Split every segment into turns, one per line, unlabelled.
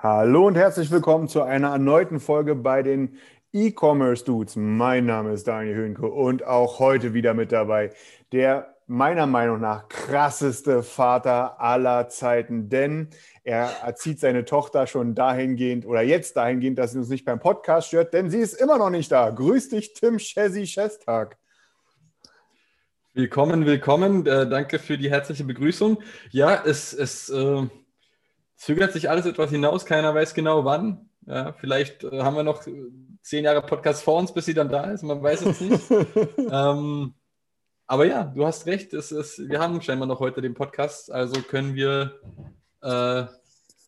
Hallo und herzlich willkommen zu einer erneuten Folge bei den E-Commerce Dudes. Mein Name ist Daniel Höhnke und auch heute wieder mit dabei der meiner Meinung nach krasseste Vater aller Zeiten, denn er erzieht seine Tochter schon dahingehend oder jetzt dahingehend, dass sie uns nicht beim Podcast stört, denn sie ist immer noch nicht da. Grüß dich, Tim Chessy Chestag.
Willkommen, willkommen. Äh, danke für die herzliche Begrüßung. Ja, es, es äh, zögert sich alles etwas hinaus. Keiner weiß genau wann. Ja, vielleicht äh, haben wir noch äh, zehn Jahre Podcast vor uns, bis sie dann da ist. Man weiß es nicht. ähm, aber ja, du hast recht. Es ist, wir haben scheinbar noch heute den Podcast. Also können wir äh,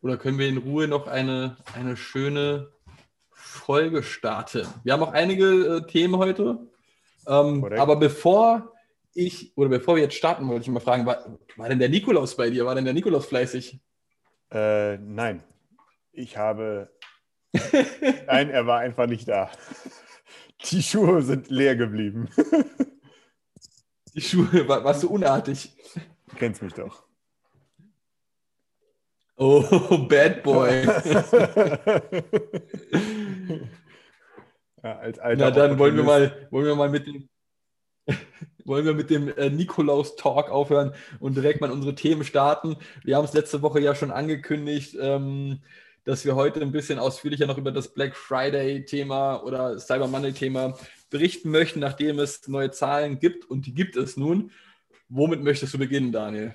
oder können wir in Ruhe noch eine, eine schöne Folge starten. Wir haben auch einige äh, Themen heute. Ähm, aber bevor ich, oder bevor wir jetzt starten, wollte ich mal fragen, war, war denn der Nikolaus bei dir? War denn der Nikolaus fleißig?
Äh, nein, ich habe. Nein, er war einfach nicht da. Die Schuhe sind leer geblieben.
Die Schuhe, war, warst du unartig?
Du kennst mich doch.
Oh, Bad Boy.
ja, als alter
Na dann wollen wir mal, wollen wir mal mit dem, wollen wir mit dem äh, Nikolaus-Talk aufhören und direkt mal unsere Themen starten. Wir haben es letzte Woche ja schon angekündigt, ähm, dass wir heute ein bisschen ausführlicher noch über das Black Friday-Thema oder Cyber Monday-Thema berichten möchten, nachdem es neue Zahlen gibt und die gibt es nun. Womit möchtest du beginnen, Daniel?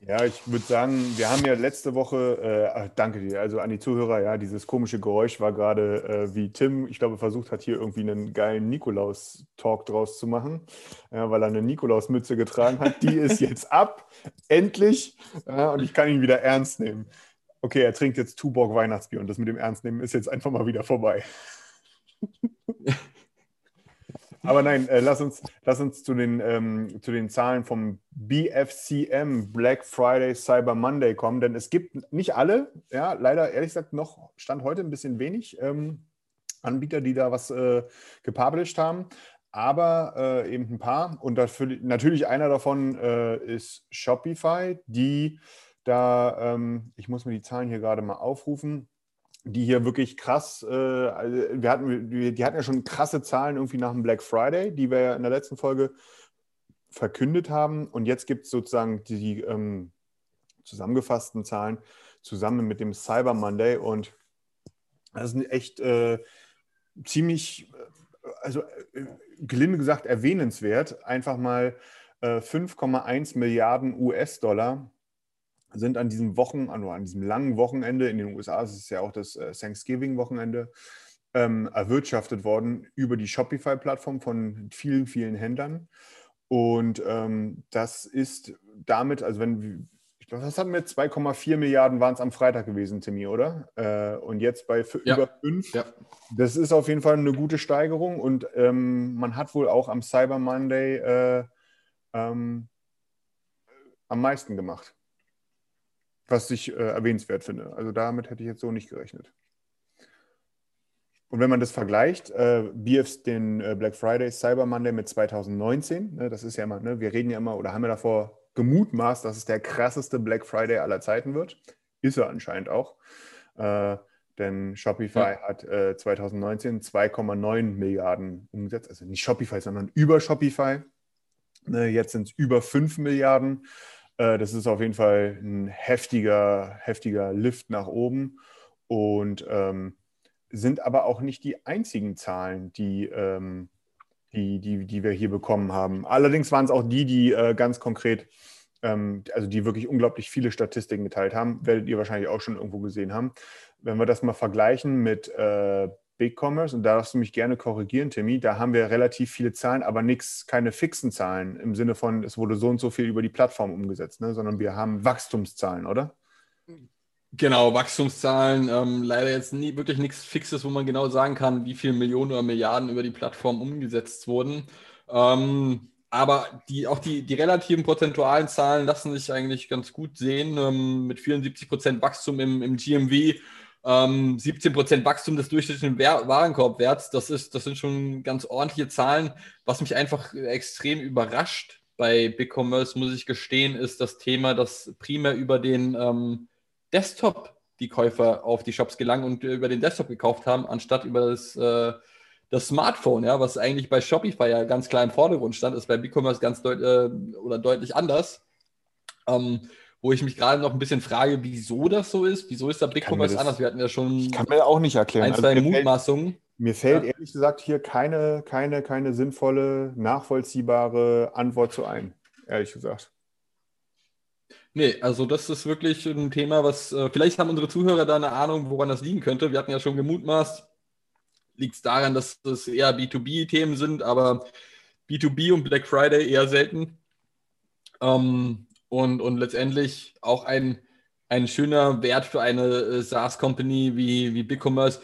Ja, ich würde sagen, wir haben ja letzte Woche, äh, danke dir, also an die Zuhörer, ja, dieses komische Geräusch war gerade, äh, wie Tim, ich glaube, versucht hat, hier irgendwie einen geilen Nikolaus-Talk draus zu machen, ja, weil er eine Nikolaus-Mütze getragen hat. Die ist jetzt ab, endlich, und ich kann ihn wieder ernst nehmen. Okay, er trinkt jetzt Tuborg Weihnachtsbier und das mit dem Ernstnehmen ist jetzt einfach mal wieder vorbei. Aber nein, äh, lass, uns, lass uns zu den, ähm, zu den Zahlen vom BFCM Black Friday Cyber Monday kommen, denn es gibt nicht alle, ja, leider ehrlich gesagt noch Stand heute ein bisschen wenig ähm, Anbieter, die da was äh, gepublished haben, aber äh, eben ein paar. Und dafür, natürlich einer davon äh, ist Shopify, die da, ähm, ich muss mir die Zahlen hier gerade mal aufrufen, die hier wirklich krass, äh, also wir hatten, die, die hatten ja schon krasse Zahlen irgendwie nach dem Black Friday, die wir ja in der letzten Folge verkündet haben. Und jetzt gibt es sozusagen die ähm, zusammengefassten Zahlen zusammen mit dem Cyber Monday. Und das ist echt äh, ziemlich, äh, also äh, gelinde gesagt, erwähnenswert. Einfach mal äh, 5,1 Milliarden US-Dollar sind an diesem Wochen, also an diesem langen Wochenende in den USA, es ist ja auch das äh, Thanksgiving-Wochenende, ähm, erwirtschaftet worden über die Shopify-Plattform von vielen, vielen Händlern. Und ähm, das ist damit, also wenn, ich glaube, das hatten wir 2,4 Milliarden waren es am Freitag gewesen, Timmy, oder? Äh, und jetzt bei
Ja.
über 5.
Ja.
Das ist auf jeden Fall eine gute Steigerung und ähm, man hat wohl auch am Cyber Monday äh, ähm, am meisten gemacht was ich äh, erwähnenswert finde. Also damit hätte ich jetzt so nicht gerechnet. Und wenn man das vergleicht, äh, BFs den äh, Black Friday Cyber Monday mit 2019, ne, das ist ja immer, ne, wir reden ja immer oder haben ja davor gemutmaßt, dass es der krasseste Black Friday aller Zeiten wird. Ist er anscheinend auch. Äh, denn Shopify hat äh, 2019 2,9 Milliarden umgesetzt. Also nicht Shopify, sondern über Shopify. Ne, jetzt sind es über 5 Milliarden. Äh, Das ist auf jeden Fall ein heftiger, heftiger Lift nach oben und ähm, sind aber auch nicht die einzigen Zahlen, die, ähm, die, die, die wir hier bekommen haben. Allerdings waren es auch die, die äh, ganz konkret, ähm, also die wirklich unglaublich viele Statistiken geteilt haben, werdet ihr wahrscheinlich auch schon irgendwo gesehen haben. Wenn wir das mal vergleichen mit äh, BigCommerce, und da darfst du mich gerne korrigieren, Timmy, da haben wir relativ viele Zahlen, aber nichts, keine fixen Zahlen im Sinne von, es wurde so und so viel über die Plattform umgesetzt, ne? sondern wir haben Wachstumszahlen, oder?
Genau, Wachstumszahlen, ähm, leider jetzt nie wirklich nichts Fixes, wo man genau sagen kann, wie viele Millionen oder Milliarden über die Plattform umgesetzt wurden. Ähm, aber die, auch die, die relativen prozentualen Zahlen lassen sich eigentlich ganz gut sehen, ähm, mit 74 Prozent Wachstum im, im GMV, ähm, 17 Prozent Wachstum des durchschnittlichen Warenkorbwerts. Das, ist, das sind schon ganz ordentliche Zahlen. Was mich einfach extrem überrascht bei BigCommerce, muss ich gestehen, ist das Thema, dass primär über den ähm, Desktop die Käufer auf die Shops gelangen und über den Desktop gekauft haben, anstatt über das, äh, das Smartphone, ja, was eigentlich bei Shopify ja ganz klar im Vordergrund stand, ist bei BigCommerce ganz deut äh, oder deutlich anders. Ähm, wo ich mich gerade noch ein bisschen frage, wieso das so ist. Wieso ist da BigCommerce anders? Wir hatten ja schon
ich kann mir auch nicht erklären.
ein,
Also
zwei
fällt-
Mutmaßungen.
Mir fällt
Ja.
ehrlich gesagt hier keine, keine, keine sinnvolle, nachvollziehbare Antwort zu ein, ehrlich gesagt.
Nee, also das ist wirklich ein Thema, was äh, vielleicht haben unsere Zuhörer da eine Ahnung, woran das liegen könnte. Wir hatten ja schon gemutmaßt, liegt es daran, dass das eher B2B-Themen sind, aber B2B und Black Friday eher selten. Ähm, und, und letztendlich auch ein, ein schöner Wert für eine äh, SaaS-Company wie, wie BigCommerce.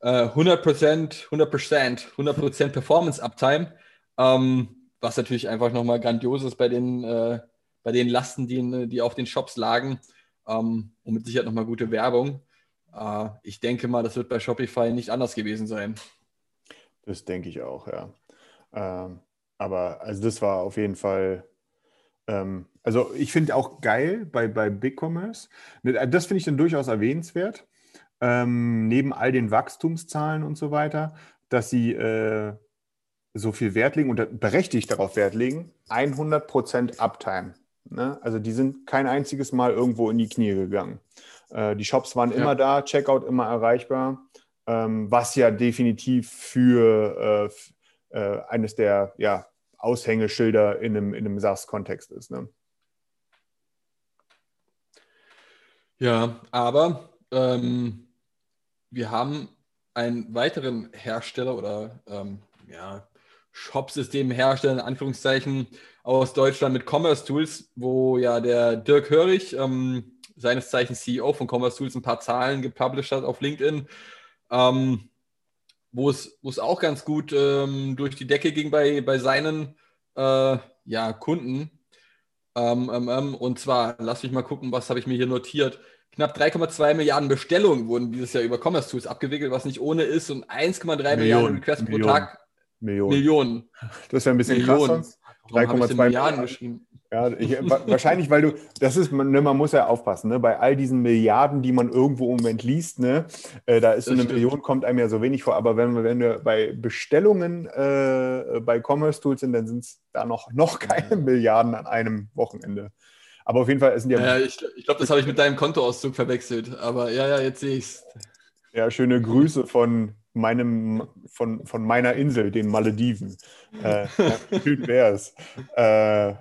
Äh, 100%, 100%, 100% Performance-Uptime, ähm, was natürlich einfach nochmal grandios ist bei den, äh, bei den Lasten, die, die auf den Shops lagen. Ähm, und mit Sicherheit nochmal gute Werbung. Äh, ich denke mal, das wird bei Shopify nicht anders gewesen sein.
Das denke ich auch, ja. Ähm, aber also das war auf jeden Fall, ähm, also ich finde auch geil bei, bei BigCommerce, ne, das finde ich dann durchaus erwähnenswert, ähm, neben all den Wachstumszahlen und so weiter, dass sie äh, so viel Wert legen und berechtigt darauf Wert legen, 100% Uptime. Ne? Also die sind kein einziges Mal irgendwo in die Knie gegangen. Äh, die Shops waren
Ja.
immer da, Checkout immer erreichbar, ähm, was ja definitiv für äh, äh, eines der ja, Aushängeschilder in einem, in einem SaaS-Kontext ist. Ne?
Ja, aber ähm, wir haben einen weiteren Hersteller oder ähm, ja, Shop-System-Hersteller in Anführungszeichen aus Deutschland mit Commerce Tools, wo ja der Dirk Hörig, ähm, seines Zeichens CEO von Commerce Tools, ein paar Zahlen gepublished hat auf LinkedIn, ähm, wo es, wo es auch ganz gut ähm, durch die Decke ging bei, bei seinen äh, ja, Kunden. Ähm, ähm, ähm, und zwar, lass mich mal gucken, was habe ich mir hier notiert. Knapp 3,2 Milliarden Bestellungen wurden dieses Jahr über Commerce Tools abgewickelt, was nicht ohne ist, und 1,3 Milliarden
Millionen,
Requests pro
Millionen.
Tag.
Millionen.
Millionen.
Das wäre ein bisschen krass
Millionen. ich
3,2
denn Milliarden geschrieben?
Ja, ich, wa- wahrscheinlich, weil du, das ist, man, ne, man muss ja aufpassen, ne, bei all diesen Milliarden, die man irgendwo im Moment liest, ne, äh, da ist so eine
stimmt.
Million, kommt einem ja so wenig vor, aber wenn wir, wenn wir bei Bestellungen äh, bei Commerce Tools sind, dann sind es da noch, noch keine Milliarden an einem Wochenende. Aber auf jeden Fall es sind ja,
Ja, ich, ich glaube, das habe ich mit deinem Kontoauszug verwechselt. Aber ja, ja, jetzt sehe ich es.
ja schöne Grüße von meinem, von, von meiner Insel, den Malediven. Äh, schön wär's. Äh,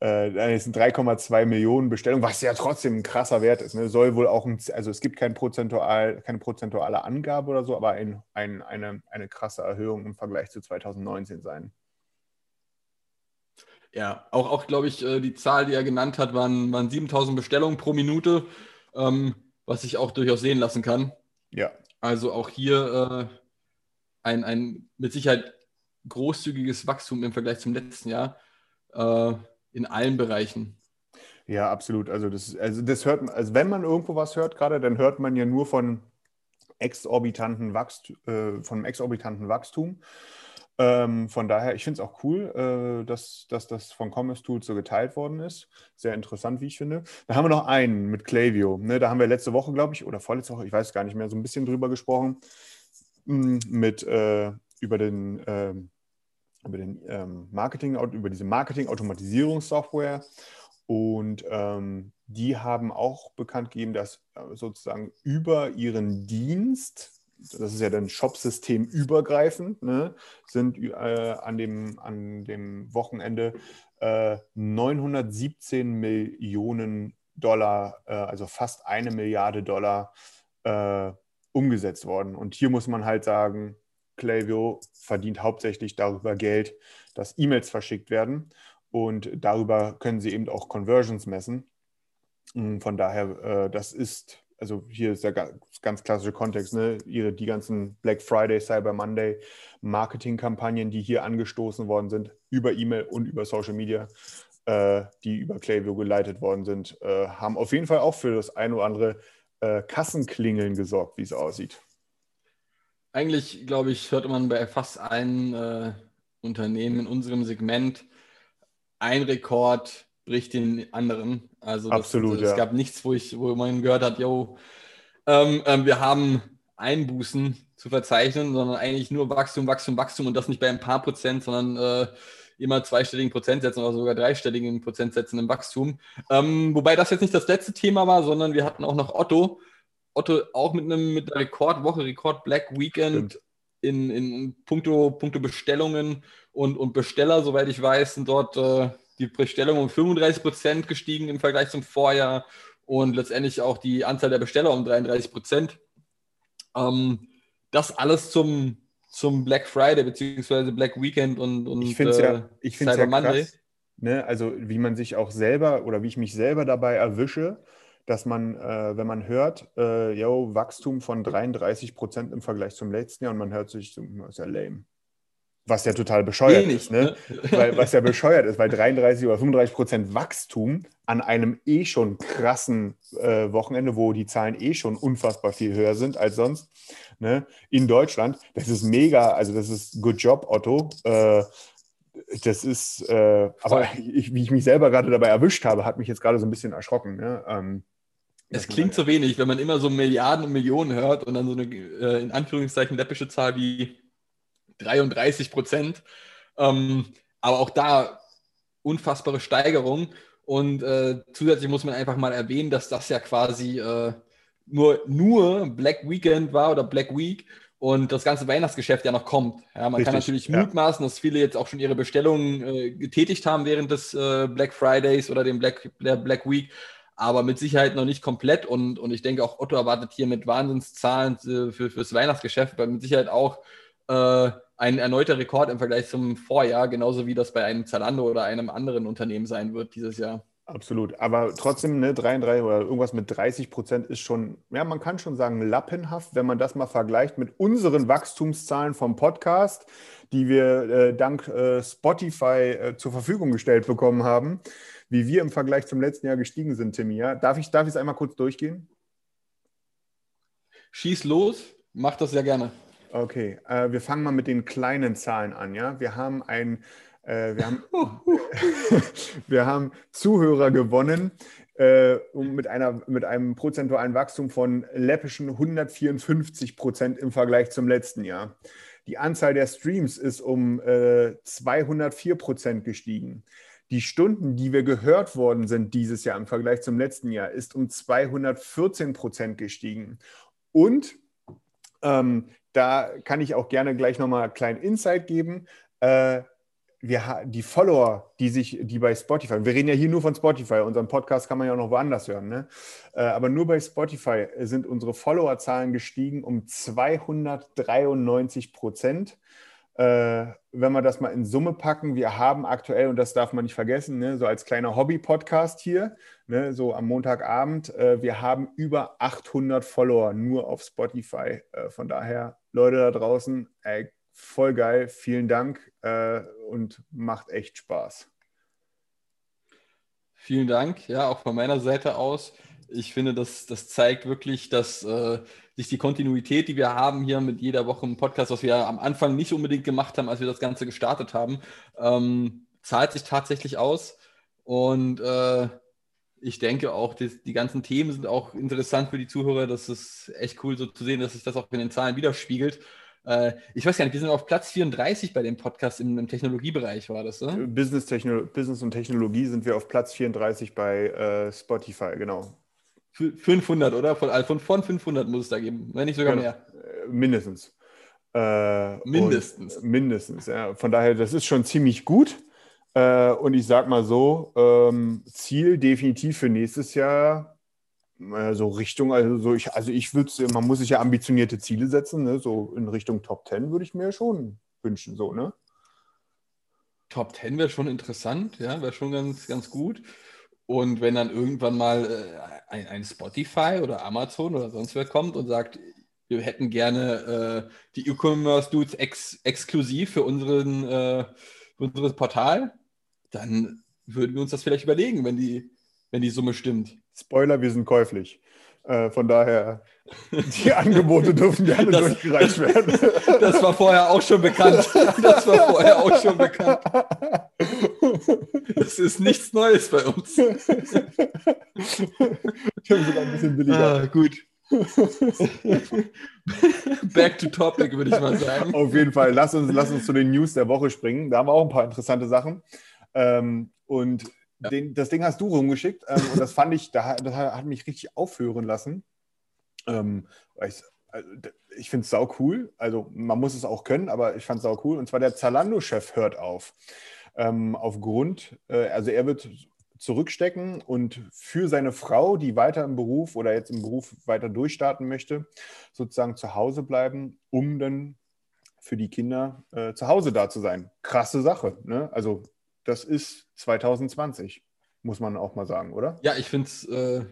äh, es sind 3,2 Millionen Bestellungen, was ja trotzdem ein krasser Wert ist. Ne? Soll wohl auch ein, also es gibt kein prozentual, keine prozentuale Angabe oder so, aber ein, ein, eine, eine krasse Erhöhung im Vergleich zu 2019 sein.
Ja, auch, auch glaube ich, äh, die Zahl, die er genannt hat, waren, waren 7000 Bestellungen pro Minute, ähm, was sich auch durchaus sehen lassen kann.
Ja,
Also auch hier äh, ein, ein mit Sicherheit großzügiges Wachstum im Vergleich zum letzten Jahr äh, in allen Bereichen.
Ja, absolut. Also das, also das hört man, also wenn man irgendwo was hört gerade, dann hört man ja nur von exorbitanten Wachstum, äh, von exorbitanten Wachstum. Ähm, von daher, ich finde es auch cool, äh, dass, dass das von Commerce Tools so geteilt worden ist. Sehr interessant, wie ich finde. Da haben wir noch einen mit Klaviyo. Ne, da haben wir letzte Woche, glaube ich, oder vorletzte Woche, ich weiß gar nicht mehr, so ein bisschen drüber gesprochen. Mm, Mit äh, über den, ähm, über den ähm, Marketing, über diese Marketing-Automatisierungssoftware. Und ähm, die haben auch bekannt gegeben, dass äh, sozusagen über ihren Dienst, das ist ja dann Shopsystem übergreifend, ne, sind äh, an, dem, an dem Wochenende äh, 917 Millionen Dollar, äh, also fast eine Milliarde Dollar äh, umgesetzt worden. Und hier muss man halt sagen, Klaviyo verdient hauptsächlich darüber Geld, dass E-Mails verschickt werden. Und darüber können sie eben auch Conversions messen. Von daher, äh, das ist, also hier ist der ganz klassische Kontext, ne? Ihre, die ganzen Black Friday, Cyber Monday Marketingkampagnen, die hier angestoßen worden sind, über E-Mail und über Social Media, äh, die über Klaviyo geleitet worden sind, äh, haben auf jeden Fall auch für das ein oder andere äh, Kassenklingeln gesorgt, wie es aussieht.
Eigentlich, glaube ich, hört man bei fast allen äh, Unternehmen in unserem Segment, ein Rekord bricht den anderen. Also das,
Absolut,
es
ja.
gab nichts, wo, ich, wo man gehört hat, yo, ähm, ähm, wir haben Einbußen zu verzeichnen, sondern eigentlich nur Wachstum, Wachstum, Wachstum und das nicht bei ein paar Prozent, sondern äh, immer zweistelligen Prozentsätzen oder sogar dreistelligen Prozentsätzen im Wachstum. Ähm, wobei das jetzt nicht das letzte Thema war, sondern wir hatten auch noch Otto. Otto auch mit einem mit einer Rekordwoche, Rekord Black Weekend in, in puncto, puncto Bestellungen und, und Besteller, soweit ich weiß, sind dort äh, die Bestellungen um 35 Prozent gestiegen im Vergleich zum Vorjahr und letztendlich auch die Anzahl der Besteller um 33 Prozent. Ähm, das alles zum, zum Black Friday bzw. Black Weekend und, und
ich finde es
äh,
ja, ich find's
Cyber
ja
Monday.
krass, ne? also wie man sich auch selber oder wie ich mich selber dabei erwische, dass man, äh, wenn man hört, äh, yo, Wachstum von 33 Prozent im Vergleich zum letzten Jahr und man hört sich, das ist ja lame. Was ja total bescheuert
Wenig,
ist, ne? weil, was ja bescheuert ist, weil 33 oder 35 Prozent Wachstum an einem eh schon krassen äh, Wochenende, wo die Zahlen eh schon unfassbar viel höher sind als sonst, ne? in Deutschland, das ist mega, also das ist good job, Otto. Äh, das ist, äh, aber ich, wie ich mich selber gerade dabei erwischt habe, hat mich jetzt gerade so ein bisschen erschrocken. Ne? Ähm,
Es klingt so wenig, wenn man immer so Milliarden und Millionen hört und dann so eine äh, in Anführungszeichen läppische Zahl wie 33 Prozent. Ähm, aber auch da unfassbare Steigerung. Und äh, zusätzlich muss man einfach mal erwähnen, dass das ja quasi äh, nur, nur Black Weekend war oder Black Week und das ganze Weihnachtsgeschäft ja noch kommt. Ja, man kann
Richtig,
natürlich
ja.
mutmaßen, dass viele jetzt auch schon ihre Bestellungen äh, getätigt haben während des äh, Black Fridays oder dem Black, der Black Week aber mit Sicherheit noch nicht komplett. Und, und ich denke auch Otto erwartet hier mit Wahnsinnszahlen äh, für, fürs Weihnachtsgeschäft, weil mit Sicherheit auch äh, ein erneuter Rekord im Vergleich zum Vorjahr, genauso wie das bei einem Zalando oder einem anderen Unternehmen sein wird dieses Jahr.
Absolut. Aber trotzdem, ne, 33 oder irgendwas mit 30 Prozent ist schon, ja, man kann schon sagen, lappenhaft, wenn man das mal vergleicht mit unseren Wachstumszahlen vom Podcast, die wir äh, dank äh, Spotify äh, zur Verfügung gestellt bekommen haben, wie wir im Vergleich zum letzten Jahr gestiegen sind, Timmy. Ja? Darf ich darf ich es einmal kurz durchgehen?
Schieß los, mach das sehr gerne.
Okay, äh, wir fangen mal mit den kleinen Zahlen an. Ja, wir haben ein, äh, wir haben, wir haben Zuhörer gewonnen äh, mit einer mit einem prozentualen Wachstum von läppischen 154 Prozent im Vergleich zum letzten Jahr. Die Anzahl der Streams ist um äh, 204 Prozent gestiegen. Die Stunden, die wir gehört worden sind dieses Jahr im Vergleich zum letzten Jahr, ist um 214 Prozent gestiegen. Und ähm, da kann ich auch gerne gleich nochmal einen kleinen Insight geben. Äh, wir, die Follower, die sich, die bei Spotify, wir reden ja hier nur von Spotify, unseren Podcast kann man ja auch noch woanders hören, ne? Äh, aber nur bei Spotify sind unsere Followerzahlen gestiegen um 293 Prozent. Äh, wenn wir das mal in Summe packen, wir haben aktuell, und das darf man nicht vergessen, ne, so als kleiner Hobby-Podcast hier, ne, so am Montagabend, äh, wir haben über 800 Follower nur auf Spotify. Äh, von daher, Leute da draußen, ey, voll geil, vielen Dank äh, und macht echt Spaß.
Vielen Dank, ja, auch von meiner Seite aus. Ich finde, das, das zeigt wirklich, dass äh, sich die Kontinuität, die wir haben hier mit jeder Woche im Podcast, was wir am Anfang nicht unbedingt gemacht haben, als wir das Ganze gestartet haben, ähm, zahlt sich tatsächlich aus. Und äh, ich denke auch, die, die ganzen Themen sind auch interessant für die Zuhörer. Das ist echt cool so zu sehen, dass sich das auch in den Zahlen widerspiegelt. Äh, ich weiß gar nicht, wir sind auf Platz 34 bei dem Podcast im, im Technologiebereich, war das, ne?
Business, Business und Technologie sind wir auf Platz 34 bei äh, Spotify, genau.
F- 500, oder? Von, also von, von 500 muss es da geben, wenn nicht sogar
Genau.
mehr.
Äh, Mindestens. Äh,
Mindestens.
Mindestens, ja. Von daher, das ist schon ziemlich gut. Äh, und ich sag mal so, ähm, Ziel definitiv für nächstes Jahr äh, so Richtung, also so ich, also ich würde man muss sich ja ambitionierte Ziele setzen, ne? So in Richtung Top 10 würde ich mir schon wünschen, so, ne?
Top 10 wäre schon interessant, ja, wäre schon ganz, ganz gut. Und wenn dann irgendwann mal äh, ein, ein, Spotify oder Amazon oder sonst wer kommt und sagt, wir hätten gerne äh, die E-Commerce-Dudes ex exklusiv für, unseren, äh, für unser Portal, dann würden wir uns das vielleicht überlegen, wenn die, wenn die Summe stimmt.
Spoiler, wir sind käuflich. Äh, von daher, die Angebote dürfen gerne das, durchgereicht werden.
Das war vorher auch schon bekannt. Das war vorher auch schon bekannt. Das ist nichts Neues bei uns. Ich
habe sogar ein bisschen billiger.
Ah, gut. Back to topic, würde ich mal sagen.
Auf jeden Fall. Lass uns, lass uns zu den News der Woche springen. Da haben wir auch ein paar interessante Sachen. Ähm, und ja. den, das Ding hast du rumgeschickt. Ähm, und das fand ich, da, das hat mich richtig aufhören lassen. Ähm, ich, also, ich finde es sau cool. Also man muss es auch können, aber ich fand es sau cool. Und zwar der Zalando-Chef hört auf. Ähm, aufgrund, äh, also er wird zurückstecken und für seine Frau, die weiter im Beruf oder jetzt im Beruf weiter durchstarten möchte, sozusagen zu Hause bleiben, um dann für die Kinder äh, zu Hause da zu sein. Krasse Sache. Ne? Also das ist 2020, muss man auch mal sagen, oder?
Ja, ich finde es äh,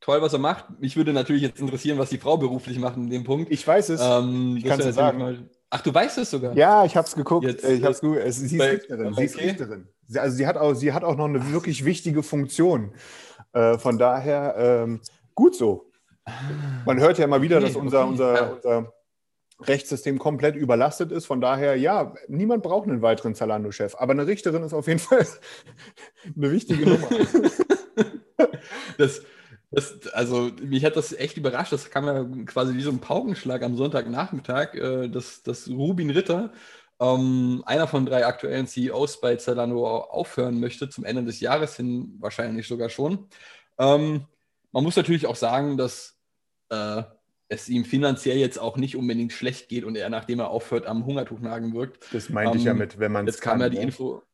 toll, was er macht. Mich würde natürlich jetzt interessieren, was die Frau beruflich macht in dem Punkt.
Ich weiß es.
Ähm, ich kann es sagen. Mal... Ach, du weißt es sogar?
Ja, ich habe es geguckt. Jetzt, ich hab's geguckt. Sie ist bei, Richterin. Okay. Sie ist Richterin. Also sie hat, auch, sie hat auch noch eine wirklich wichtige Funktion. Äh, von daher ähm, gut so. Man hört ja immer wieder, okay, dass unser, okay. unser, unser Rechtssystem komplett überlastet ist. Von daher, ja, niemand braucht einen weiteren Zalando-Chef. Aber eine Richterin ist auf jeden Fall eine wichtige Nummer.
das, das, also, mich hat das echt überrascht. Das kam ja quasi wie so ein Paukenschlag am Sonntagnachmittag, äh, dass, dass Rubin Ritter, ähm, einer von drei aktuellen CEOs bei Zalando, aufhören möchte, zum Ende des Jahres hin wahrscheinlich sogar schon. Ähm, man muss natürlich auch sagen, dass. Äh, es ihm finanziell jetzt auch nicht unbedingt schlecht geht und er, nachdem er aufhört, am Hungertuch nagen wirkt.
Das meinte ähm, ich ja ähm, mit, wenn man
es kann. Jetzt kam ja die ne? Info.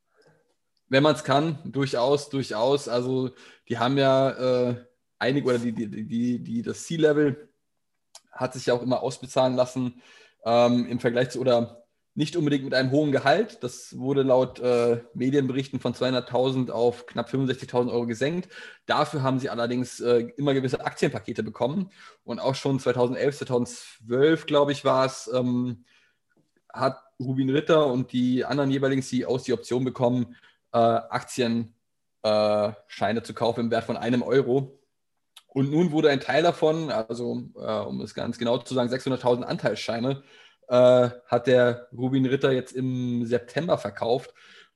Wenn man es kann, durchaus, durchaus. Also, die haben ja äh, einige, oder die, die, die, die, das C-Level hat sich ja auch immer ausbezahlen lassen ähm, im Vergleich zu, oder nicht unbedingt mit einem hohen Gehalt. Das wurde laut äh, Medienberichten von 200.000 auf knapp 65.000 Euro gesenkt. Dafür haben sie allerdings äh, immer gewisse Aktienpakete bekommen. Und auch schon 2011, 2012, glaube ich, war es, ähm, hat Rubin Ritter und die anderen jeweiligen CEOs die Option bekommen, äh, Aktienscheine äh, zu kaufen im Wert von einem Euro. Und nun wurde ein Teil davon, also äh, um es ganz genau zu sagen, 600.000 Anteilsscheine, äh, hat der Rubin Ritter jetzt im September verkauft,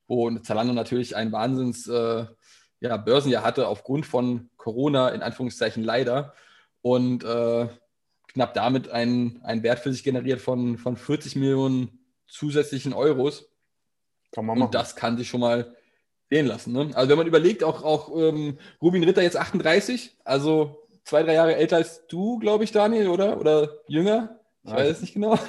wo Zalando natürlich ein Wahnsinns äh, ja, Börsenjahr hatte aufgrund von Corona, in Anführungszeichen leider. Und äh, knapp damit einen, einen Wert für sich generiert von, von 40 Millionen zusätzlichen Euros. Kann man machen. Und das kann sich schon mal sehen lassen. Ne? Also wenn man überlegt, auch, auch ähm, Rubin Ritter jetzt 38, also zwei, drei Jahre älter als du, glaube ich, Daniel, oder? Oder jünger? Ich weiß es nicht genau.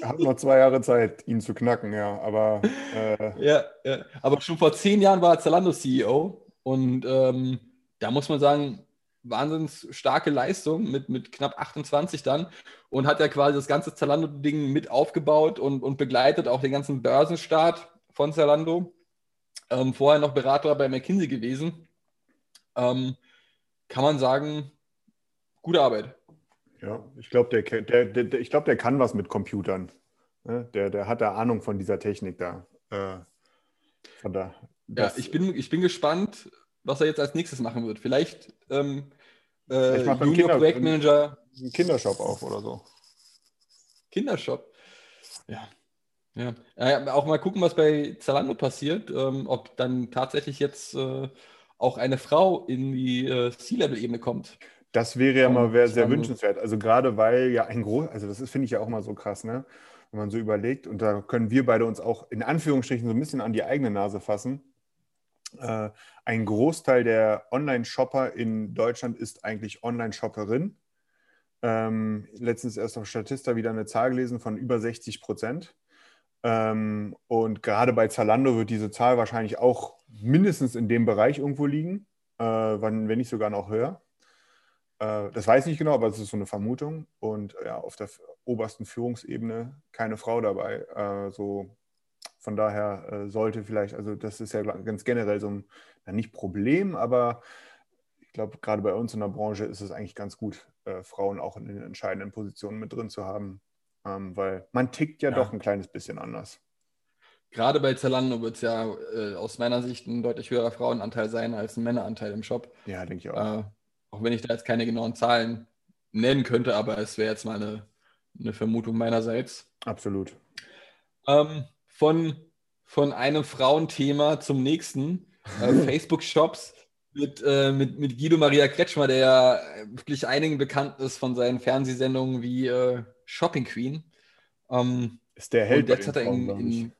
Er hat noch zwei Jahre Zeit, ihn zu knacken, ja. Aber,
äh ja, ja, aber schon vor zehn Jahren war er Zalando CEO und ähm, da muss man sagen, wahnsinnig starke Leistung mit, mit knapp 28 dann und hat ja quasi das ganze Zalando-Ding mit aufgebaut und, und begleitet auch den ganzen Börsenstart von Zalando. Ähm, vorher noch Berater bei McKinsey gewesen. Ähm, kann man sagen, gute Arbeit.
Ja, ich glaube, der, der, der, glaub, der kann was mit Computern. Ne? Der, der hat da Ahnung von dieser Technik da. Äh,
von da ja, ich bin, ich bin gespannt, was er jetzt als nächstes machen wird. Vielleicht ähm,
äh, Junior Kinder, Projektmanager. Ein Kindershop auf oder so.
Kindershop. Ja. Ja. ja. Auch mal gucken, was bei Zalando passiert. Ähm, ob dann tatsächlich jetzt äh, auch eine Frau in die äh, C-Level-Ebene kommt.
Das wäre ja mal sehr, sehr wünschenswert. Also gerade weil ja ein groß, also das finde ich ja auch mal so krass, ne? Wenn man so überlegt, und da können wir beide uns auch in Anführungsstrichen so ein bisschen an die eigene Nase fassen. Äh, ein Großteil der Online-Shopper in Deutschland ist eigentlich Online-Shopperin. Ähm, letztens erst auf Statista wieder eine Zahl gelesen von über 60 Prozent. Ähm, und gerade bei Zalando wird diese Zahl wahrscheinlich auch mindestens in dem Bereich irgendwo liegen. äh, wenn nicht sogar noch höher. Äh, das weiß ich nicht genau, aber es ist so eine Vermutung. Und ja, auf der obersten Führungsebene keine Frau dabei. Äh, so von daher äh, sollte vielleicht, also das ist ja ganz generell so ein, nicht Problem, aber ich glaube, gerade bei uns in der Branche ist es eigentlich ganz gut, äh, Frauen auch in den entscheidenden Positionen mit drin zu haben, ähm, weil man tickt ja, ja, doch ein kleines bisschen anders.
Gerade bei Zalando wird es ja äh, aus meiner Sicht ein deutlich höherer Frauenanteil sein als ein Männeranteil im Shop.
Ja, denke ich auch.
Äh, auch wenn ich da jetzt keine genauen Zahlen nennen könnte, aber es wäre jetzt mal eine, eine Vermutung meinerseits.
Absolut.
Ähm, von, von einem Frauenthema zum nächsten. Äh, Facebook-Shops mit, äh, mit, mit Guido Maria Kretschmer, der ja wirklich einigen bekannt ist von seinen Fernsehsendungen wie äh, Shopping Queen.
Ähm, ist der Held.
Und jetzt hat er in, in,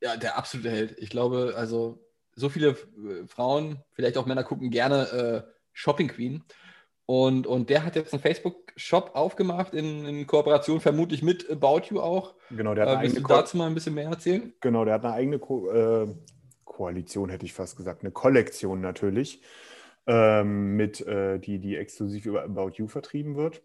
ja, der absolute Held. Ich glaube, also so viele äh, Frauen, vielleicht auch Männer, gucken gerne äh, Shopping Queen. Und, und der hat jetzt einen Facebook-Shop aufgemacht, in, in, Kooperation vermutlich mit About You auch.
Genau, der hat
äh, willst du dazu mal ein bisschen mehr erzählen?
Genau, der hat eine eigene Ko äh, Koalition, hätte ich fast gesagt, eine Kollektion natürlich, ähm, mit, äh, die, die exklusiv über About You vertrieben wird.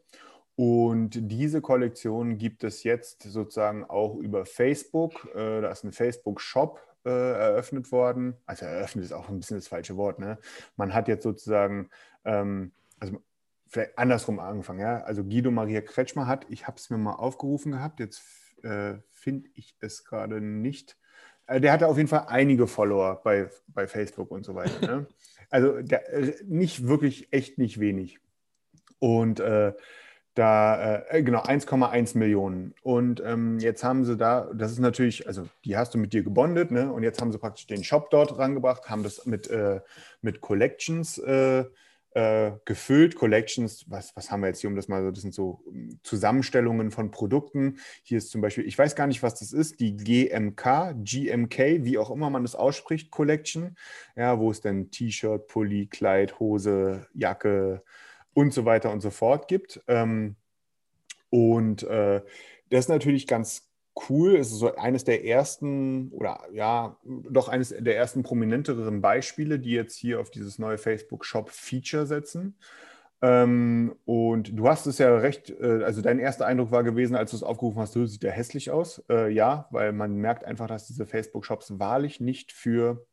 Und diese Kollektion gibt es jetzt sozusagen auch über Facebook. Äh, da ist ein Facebook-Shop äh, eröffnet worden. Also eröffnet ist auch ein bisschen das falsche Wort. Ne? Man hat jetzt sozusagen, ähm, also vielleicht andersrum angefangen. Ja? Also Guido Maria Kretschmer hat, ich habe es mir mal aufgerufen gehabt, jetzt äh, finde ich es gerade nicht. Äh, der hatte auf jeden Fall einige Follower bei, bei Facebook und so weiter. Ne? Also der, äh, nicht wirklich, echt nicht wenig. Und äh, da, äh, genau, 1,1 Millionen. Und ähm, jetzt haben sie da, das ist natürlich, also die hast du mit dir gebondet, ne? Und jetzt haben sie praktisch den Shop dort rangebracht, haben das mit, äh, mit Collections äh, äh gefüllt. Collections, was, was haben wir jetzt hier, um das mal so, das sind so ähm, Zusammenstellungen von Produkten. Hier ist zum Beispiel, ich weiß gar nicht, was das ist, die GMK, GMK, wie auch immer man das ausspricht, Collection. Ja, wo es denn T-Shirt, Pulli, Kleid, Hose, Jacke, und so weiter und so fort gibt. Ähm, und äh, das ist natürlich ganz cool. Es ist so eines der ersten oder ja, doch eines der ersten prominenteren Beispiele, die jetzt hier auf dieses neue Facebook Shop Feature setzen. Ähm, und du hast es ja recht, äh, also dein erster Eindruck war gewesen, als du es aufgerufen hast, du sieht der hässlich aus. Äh, ja, weil man merkt einfach, dass diese Facebook Shops wahrlich nicht für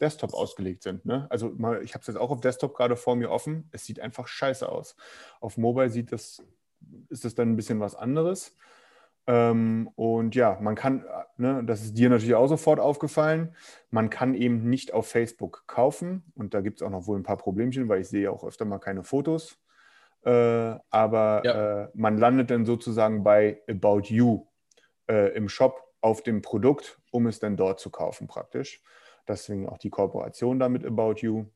Desktop ausgelegt sind. Ne? Also mal, ich habe es jetzt auch auf Desktop gerade vor mir offen. Es sieht einfach scheiße aus. Auf Mobile sieht das, ist das dann ein bisschen was anderes. Ähm, und ja, man kann, ne, das ist dir natürlich auch sofort aufgefallen, man kann eben nicht auf Facebook kaufen. Und da gibt es auch noch wohl ein paar Problemchen, weil ich sehe auch öfter mal keine Fotos. Äh, aber ja. äh, man landet dann sozusagen bei About You äh, im Shop auf dem Produkt, um es dann dort zu kaufen praktisch. Deswegen auch die Kooperation da mit About You.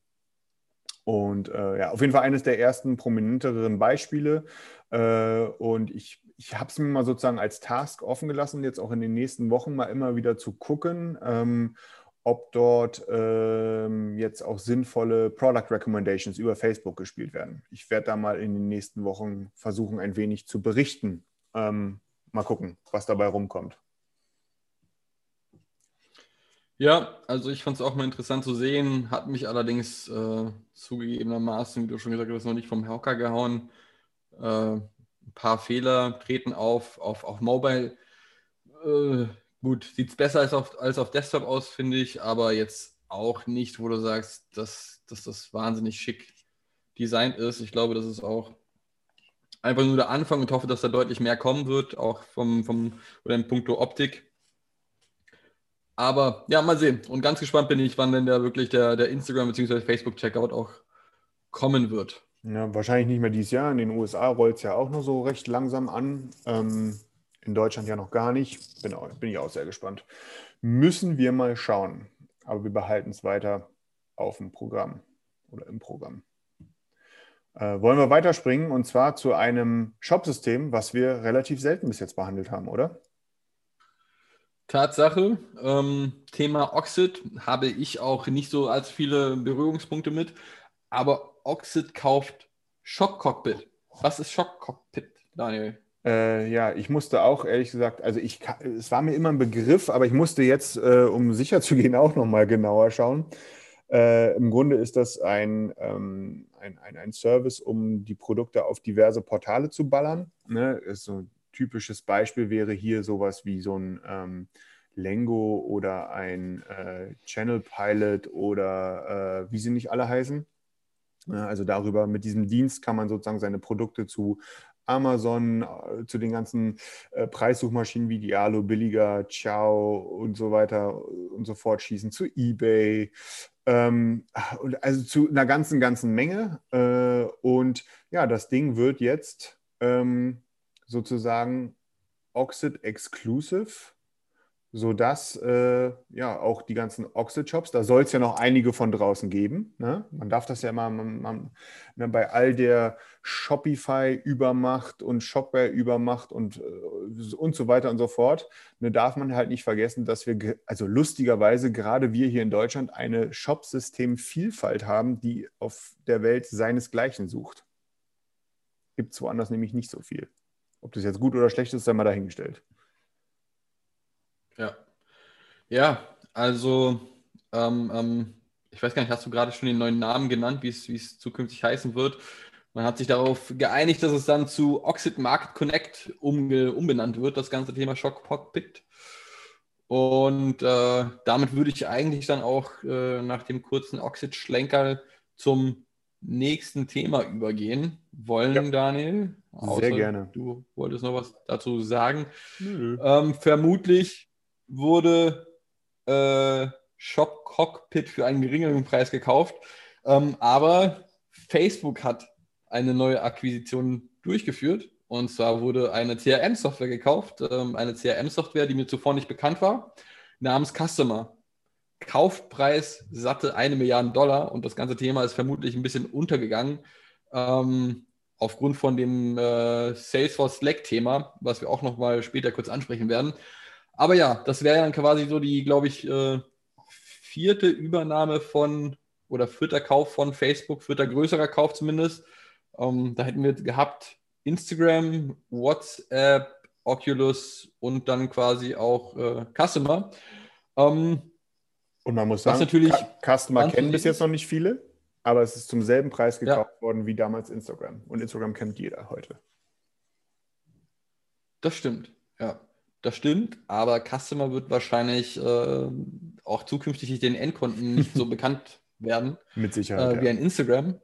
Und äh, ja, auf jeden Fall eines der ersten prominenteren Beispiele. Äh, und ich, ich habe es mir mal sozusagen als Task offen gelassen, jetzt auch in den nächsten Wochen mal immer wieder zu gucken, ähm, ob dort ähm, jetzt auch sinnvolle Product Recommendations über Facebook gespielt werden. Ich werde da mal in den nächsten Wochen versuchen, ein wenig zu berichten. Ähm, mal gucken, was dabei rumkommt.
Ja, also ich fand es auch mal interessant zu sehen, hat mich allerdings äh, zugegebenermaßen, wie du schon gesagt hast, noch nicht vom Hocker gehauen. Äh, ein paar Fehler treten auf, auf, auf Mobile. Äh, gut, sieht es besser als auf, als auf Desktop aus, finde ich, aber jetzt auch nicht, wo du sagst, dass, dass das wahnsinnig schick designt ist. Ich glaube, das ist auch einfach nur der Anfang und hoffe, dass da deutlich mehr kommen wird, auch vom, vom oder in puncto Optik. Aber ja, mal sehen. Und ganz gespannt bin ich, wann denn der wirklich der, der Instagram- bzw. Facebook-Checkout auch kommen wird.
Ja, wahrscheinlich nicht mehr dieses Jahr. In den USA rollt es ja auch nur so recht langsam an. Ähm, in Deutschland ja noch gar nicht. Bin, auch, bin ich auch sehr gespannt. Müssen wir mal schauen. Aber wir behalten es weiter auf dem Programm oder im Programm. Äh, wollen wir weiterspringen und zwar zu einem Shopsystem, was wir relativ selten bis jetzt behandelt haben, oder?
Tatsache. Ähm, Thema Oxid habe ich auch nicht so als viele Berührungspunkte mit, aber Oxid kauft Shock Cockpit. Was ist Shock Cockpit, Daniel?
Äh, ja, ich musste auch ehrlich gesagt, also ich, es war mir immer ein Begriff, aber ich musste jetzt, äh, um sicher zu gehen, auch nochmal genauer schauen. Äh, Im Grunde ist das ein, ähm, ein, ein, ein, Service, um die Produkte auf diverse Portale zu ballern. Ne? So ein typisches Beispiel wäre hier sowas wie so ein ähm, Lengo oder ein äh, Channel Pilot oder äh, wie sie nicht alle heißen. Also darüber, mit diesem Dienst kann man sozusagen seine Produkte zu Amazon, äh, zu den ganzen äh, Preissuchmaschinen wie Dialo, Billiger, Ciao und so weiter und so fort schießen, zu eBay, ähm, also zu einer ganzen, ganzen Menge. Äh, und ja, das Ding wird jetzt ähm, sozusagen Oxid Exclusive sodass äh, ja auch die ganzen Oxid-Shops, da soll es ja noch einige von draußen geben. Ne? Man darf das ja immer man, man, ne, bei all der Shopify-Übermacht und Shopware-Übermacht und, äh, und so weiter und so fort, ne, darf man halt nicht vergessen, dass wir, also lustigerweise gerade wir hier in Deutschland eine Shop-System-Vielfalt haben, die auf der Welt seinesgleichen sucht. Gibt es woanders nämlich nicht so viel. Ob das jetzt gut oder schlecht ist, sei mal dahingestellt.
Ja. Ja, also ähm, ähm, ich weiß gar nicht, hast du gerade schon den neuen Namen genannt, wie es zukünftig heißen wird? Man hat sich darauf geeinigt, dass es dann zu Oxid Market Connect umge umbenannt wird, das ganze Thema Shock Cockpit. Und äh, damit würde ich eigentlich dann auch äh, nach dem kurzen Oxid-Schlenker zum nächsten Thema übergehen wollen, ja. Daniel.
Sehr gerne.
Du wolltest noch was dazu sagen. Ähm, vermutlich wurde äh, Shop Cockpit für einen geringeren Preis gekauft. Ähm, aber Facebook hat eine neue Akquisition durchgeführt. Und zwar wurde eine CRM-Software gekauft, ähm, eine CRM-Software, die mir zuvor nicht bekannt war, namens Customer. Kaufpreis satte eine Milliarde Dollar und das ganze Thema ist vermutlich ein bisschen untergegangen ähm, aufgrund von dem äh, Salesforce Slack-Thema, was wir auch noch mal später kurz ansprechen werden. Aber ja, das wäre dann quasi so die, glaube ich, äh, vierte Übernahme von oder vierter Kauf von Facebook, vierter größerer Kauf zumindest. Ähm, da hätten wir gehabt Instagram, WhatsApp, Oculus und dann quasi auch äh, Customer. Ähm,
und man muss sagen, natürlich Customer kennen bis jetzt noch nicht viele, aber es ist zum selben Preis gekauft ja. worden wie damals Instagram. Und Instagram kennt jeder heute.
Das stimmt, ja. Das stimmt, aber Customer wird wahrscheinlich äh, auch zukünftig den Endkunden nicht so bekannt werden.
Mit Sicherheit.
Äh, wie ein Instagram.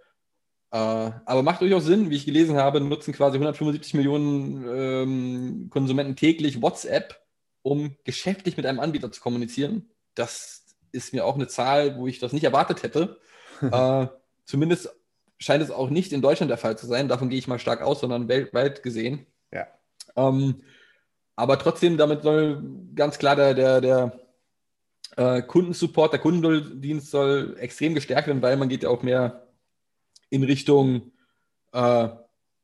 Äh, aber macht durchaus Sinn, wie ich gelesen habe, nutzen quasi 175 Millionen ähm, Konsumenten täglich WhatsApp, um geschäftlich mit einem Anbieter zu kommunizieren. Das ist mir auch eine Zahl, wo ich das nicht erwartet hätte. Äh, zumindest scheint es auch nicht in Deutschland der Fall zu sein. Davon gehe ich mal stark aus, sondern weltweit gesehen.
Ja.
Ähm, aber trotzdem, damit soll ganz klar der, der, der äh, Kundensupport, der Kundendienst soll extrem gestärkt werden, weil man geht ja auch mehr in Richtung äh,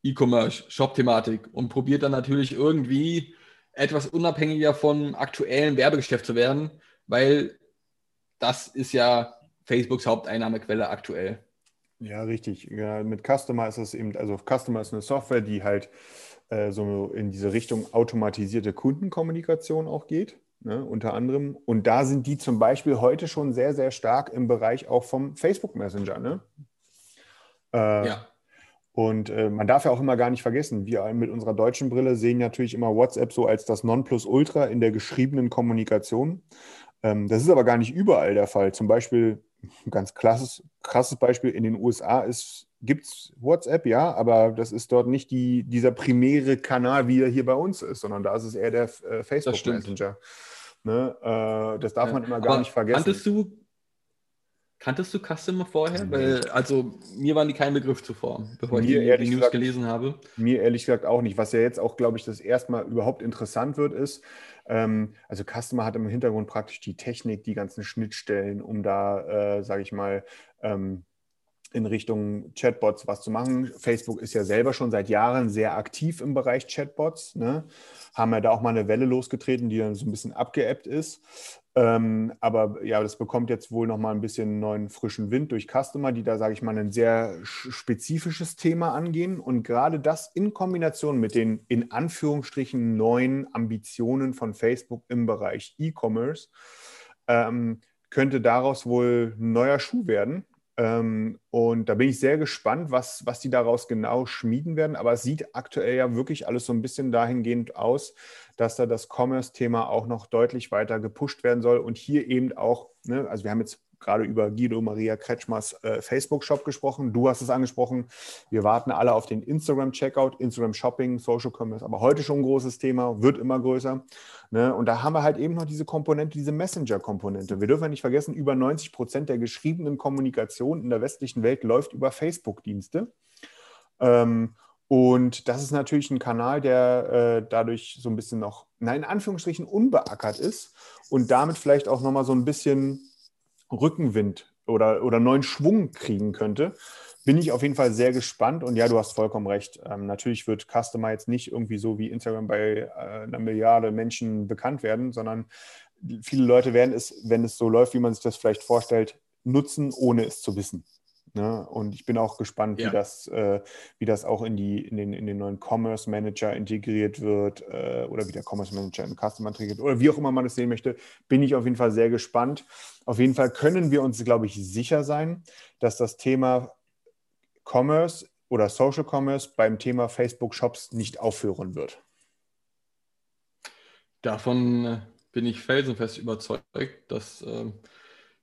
E-Commerce, Shop-Thematik und probiert dann natürlich irgendwie etwas unabhängiger vom aktuellen Werbegeschäft zu werden, weil das ist ja Facebooks Haupteinnahmequelle aktuell.
Ja, richtig. Ja, mit Customer ist es eben, also Customer ist eine Software, die halt äh, so in diese Richtung automatisierte Kundenkommunikation auch geht, ne, unter anderem. Und da sind die zum Beispiel heute schon sehr, sehr stark im Bereich auch vom Facebook Messenger. Ne? Äh, ja. Und äh, man darf ja auch immer gar nicht vergessen, wir mit unserer deutschen Brille sehen natürlich immer WhatsApp so als das Nonplusultra in der geschriebenen Kommunikation. Ähm, das ist aber gar nicht überall der Fall. Zum Beispiel, ein ganz krasses, krasses Beispiel in den USA ist gibt es WhatsApp, ja, aber das ist dort nicht die, dieser primäre Kanal, wie er hier bei uns ist, sondern da ist es eher der äh, Facebook Messenger. Ne? Äh, das darf ja. man immer gar aber nicht vergessen.
Kanntest du, kanntest du Customer vorher? Nee. Weil, also mir waren die kein Begriff zuvor, bevor mir ich die, die News gesagt, gelesen habe.
Mir ehrlich gesagt auch nicht. Was ja jetzt auch, glaube ich, das erstmal überhaupt interessant wird, ist, also Customer hat im Hintergrund praktisch die Technik, die ganzen Schnittstellen, um da, äh, sage ich mal, ähm, in Richtung Chatbots was zu machen. Facebook ist ja selber schon seit Jahren sehr aktiv im Bereich Chatbots. Ne? Haben ja da auch mal eine Welle losgetreten, die dann so ein bisschen abgeebbt ist. Ähm, aber ja, das bekommt jetzt wohl noch mal ein bisschen neuen frischen Wind durch Customer, die da, sage ich mal, ein sehr spezifisches Thema angehen. Und gerade das in Kombination mit den in Anführungsstrichen neuen Ambitionen von Facebook im Bereich E-Commerce ähm, könnte daraus wohl ein neuer Schuh werden. Ähm, und da bin ich sehr gespannt, was, was die daraus genau schmieden werden. Aber es sieht aktuell ja wirklich alles so ein bisschen dahingehend aus, dass da das Commerce-Thema auch noch deutlich weiter gepusht werden soll. Und hier eben auch, ne, also wir haben jetzt gerade über Guido Maria Kretschmers äh, Facebook-Shop gesprochen. Du hast es angesprochen. Wir warten alle auf den Instagram-Checkout, Instagram-Shopping, Social Commerce, aber heute schon ein großes Thema, wird immer größer. Ne? Und da haben wir halt eben noch diese Komponente, diese Messenger-Komponente. Wir dürfen nicht vergessen, über 90 Prozent der geschriebenen Kommunikation in der westlichen Welt läuft über Facebook-Dienste. Ähm, und das ist natürlich ein Kanal, der äh, dadurch so ein bisschen noch, na, in Anführungsstrichen, unbeackert ist und damit vielleicht auch nochmal so ein bisschen Rückenwind oder, oder neuen Schwung kriegen könnte. Bin ich auf jeden Fall sehr gespannt und ja, du hast vollkommen recht. Ähm, natürlich wird Customer jetzt nicht irgendwie so wie Instagram bei äh, einer Milliarde Menschen bekannt werden, sondern viele Leute werden es, wenn es so läuft, wie man sich das vielleicht vorstellt, nutzen, ohne es zu wissen. Ne? Und ich bin auch gespannt, ja. wie, das, äh, wie das auch in, die, in, den, in den neuen Commerce Manager integriert wird äh, oder wie der Commerce Manager in Customer integriert oder wie auch immer man das sehen möchte. Bin ich auf jeden Fall sehr gespannt. Auf jeden Fall können wir uns, glaube ich, sicher sein, dass das Thema Commerce oder Social Commerce beim Thema Facebook Shops nicht aufhören wird.
Davon äh, bin ich felsenfest überzeugt. Das äh,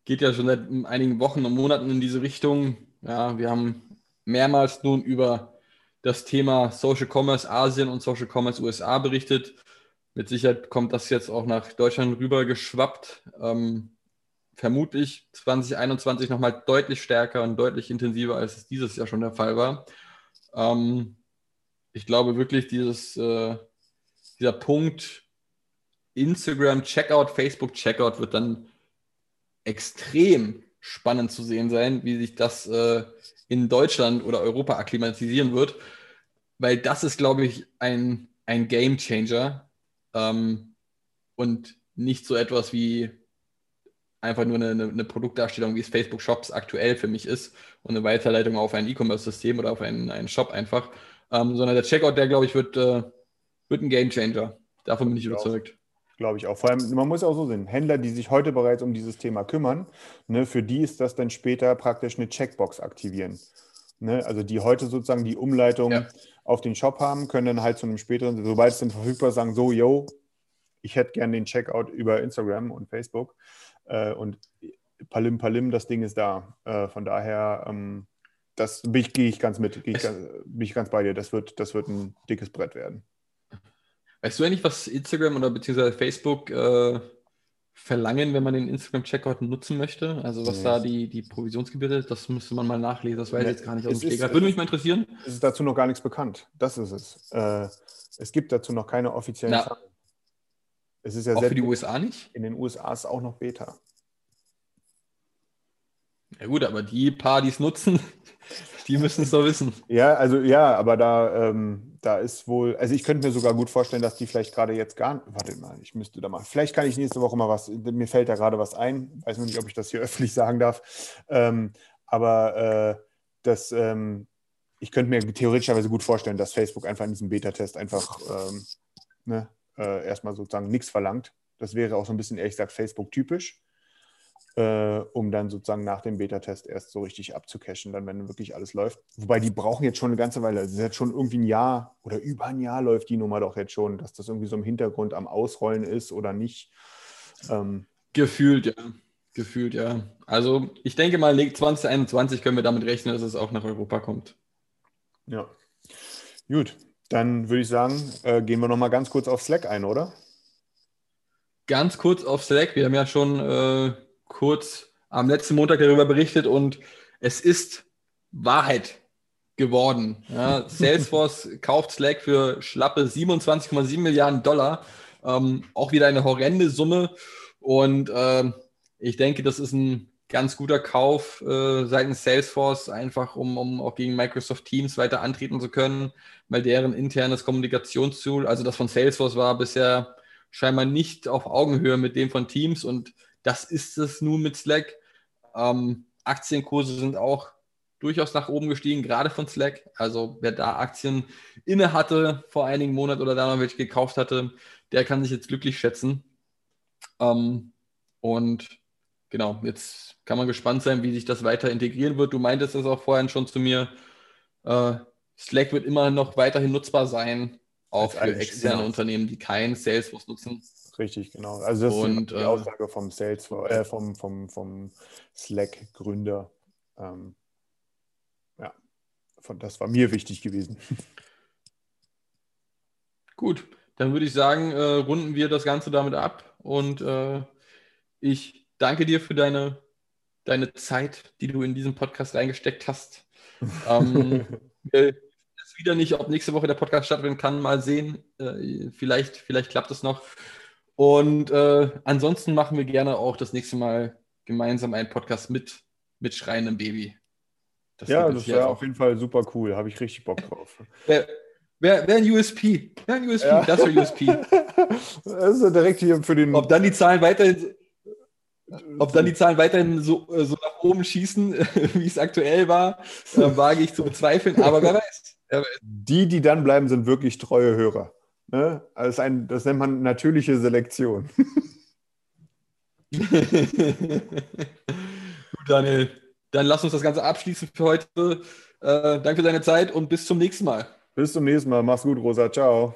geht ja schon seit einigen Wochen und Monaten in diese Richtung. Ja, wir haben mehrmals nun über das Thema Social Commerce Asien und Social Commerce USA berichtet. Mit Sicherheit kommt das jetzt auch nach Deutschland rüber geschwappt. Ähm, vermutlich 2021 nochmal deutlich stärker und deutlich intensiver, als es dieses Jahr schon der Fall war. Ähm, ich glaube wirklich, dieses, äh, dieser Punkt Instagram Checkout, Facebook Checkout wird dann extrem spannend zu sehen sein, wie sich das äh, in Deutschland oder Europa akklimatisieren wird, weil das ist, glaube ich, ein, ein Game Changer ähm, und nicht so etwas wie einfach nur eine, eine, Produktdarstellung, wie es Facebook Shops aktuell für mich ist und eine Weiterleitung auf ein E-Commerce-System oder auf einen, einen Shop einfach, ähm, sondern der Checkout, der glaube ich, wird, äh, wird ein Game Changer. Davon bin ich überzeugt.
Glaube ich auch. Vor allem, man muss auch so sehen, Händler, die sich heute bereits um dieses Thema kümmern, ne, für die ist das dann später praktisch eine Checkbox aktivieren. Ne? Also die heute sozusagen die Umleitung ja. auf den Shop haben, können dann halt zu einem späteren, sobald es dann verfügbar ist, sagen, so, yo, ich hätte gerne den Checkout über Instagram und Facebook. Äh, und Palim Palim, das Ding ist da. Äh, von daher, ähm, das gehe ich ganz mit, ich, bin ich ganz bei dir. Das wird, das wird ein dickes Brett werden.
Weißt du eigentlich, was Instagram oder beziehungsweise Facebook äh, verlangen, wenn man den Instagram-Checkout nutzen möchte? Also was nee. da die, die Provisionsgebühr ist, das müsste man mal nachlesen. Das weiß ich jetzt gar nicht aus dem Stegreif. Würde mich mal interessieren.
Es ist dazu noch gar nichts bekannt. Das ist es. Äh, es gibt dazu noch keine offiziellen
Zahlen. Es ist ja auch für die USA nicht?
In den USA ist auch noch Beta.
Ja gut, aber die paar, die es nutzen, die müssen es doch wissen.
Ja, also ja, aber da, ähm, da ist wohl, also ich könnte mir sogar gut vorstellen, dass die vielleicht gerade jetzt gar nicht, warte mal, ich müsste da mal, vielleicht kann ich nächste Woche mal was, mir fällt da gerade was ein, weiß nur nicht, ob ich das hier öffentlich sagen darf, ähm, aber äh, das, ähm, ich könnte mir theoretischerweise gut vorstellen, dass Facebook einfach in diesem Beta-Test einfach ähm, ne, äh, erstmal sozusagen nichts verlangt. Das wäre auch so ein bisschen, ehrlich gesagt, Facebook-typisch, äh, um dann sozusagen nach dem Beta-Test erst so richtig abzucachen, dann wenn wirklich alles läuft. Wobei die brauchen jetzt schon eine ganze Weile, es ist jetzt schon irgendwie ein Jahr oder über ein Jahr läuft die Nummer doch jetzt schon, dass das irgendwie so im Hintergrund am Ausrollen ist oder nicht.
Ähm, Gefühlt, ja. Gefühlt, ja. Also ich denke mal, 2021 können wir damit rechnen, dass es auch nach Europa kommt.
Ja. Gut, dann würde ich sagen, äh, gehen wir nochmal ganz kurz auf Slack ein, oder?
Ganz kurz auf Slack. Wir haben ja schon äh, kurz am letzten Montag darüber berichtet und es ist Wahrheit geworden. Ja, Salesforce kauft Slack für schlappe 27,7 Milliarden Dollar. Ähm, auch wieder eine horrende Summe. Und äh, ich denke, das ist ein ganz guter Kauf äh, seitens Salesforce, einfach um, um auch gegen Microsoft Teams weiter antreten zu können, weil deren internes Kommunikationstool, also das von Salesforce war bisher scheinbar nicht auf Augenhöhe mit dem von Teams und das ist es nun mit Slack. Ähm, Aktienkurse sind auch durchaus nach oben gestiegen, gerade von Slack. Also wer da Aktien inne hatte vor einigen Monaten oder da noch welche gekauft hatte, der kann sich jetzt glücklich schätzen. Ähm, und genau, jetzt kann man gespannt sein, wie sich das weiter integrieren wird. Du meintest es auch vorhin schon zu mir. Äh, Slack wird immer noch weiterhin nutzbar sein, auch für externe. Unternehmen, die kein Salesforce nutzen.
Richtig, genau. Also das
Und,
ist die
äh,
Aussage vom Sales, äh, vom, vom, vom Slack-Gründer. Ähm, ja, von, das war mir wichtig gewesen.
Gut, dann würde ich sagen, äh, runden wir das Ganze damit ab und äh, ich danke dir für deine, deine Zeit, die du in diesen Podcast reingesteckt hast. Ähm, wieder nicht, ob nächste Woche der Podcast stattfinden kann, mal sehen. Äh, vielleicht, vielleicht klappt es noch. Und äh, ansonsten machen wir gerne auch das nächste Mal gemeinsam einen Podcast mit, mit schreiendem Baby. Das
ja, das wäre
auch.
auf jeden Fall super cool. Habe ich richtig Bock drauf.
Wäre wär, wär ein USP. Wär ein USP.
Ja.
Das wäre USP.
Das ist ja direkt hier für den.
Ob dann die Zahlen weiterhin, ob dann die Zahlen weiterhin so, äh, so nach oben schießen, wie es aktuell war, äh, wage ich zu bezweifeln. Aber wer. Wer weiß.
Die, die dann bleiben, sind wirklich treue Hörer. Ne? Also ein, das nennt man natürliche Selektion.
Gut, Daniel. Dann lass uns das Ganze abschließen für heute. Äh, danke für deine Zeit und bis zum nächsten Mal.
Bis zum nächsten Mal. Mach's gut, Rosa. Ciao.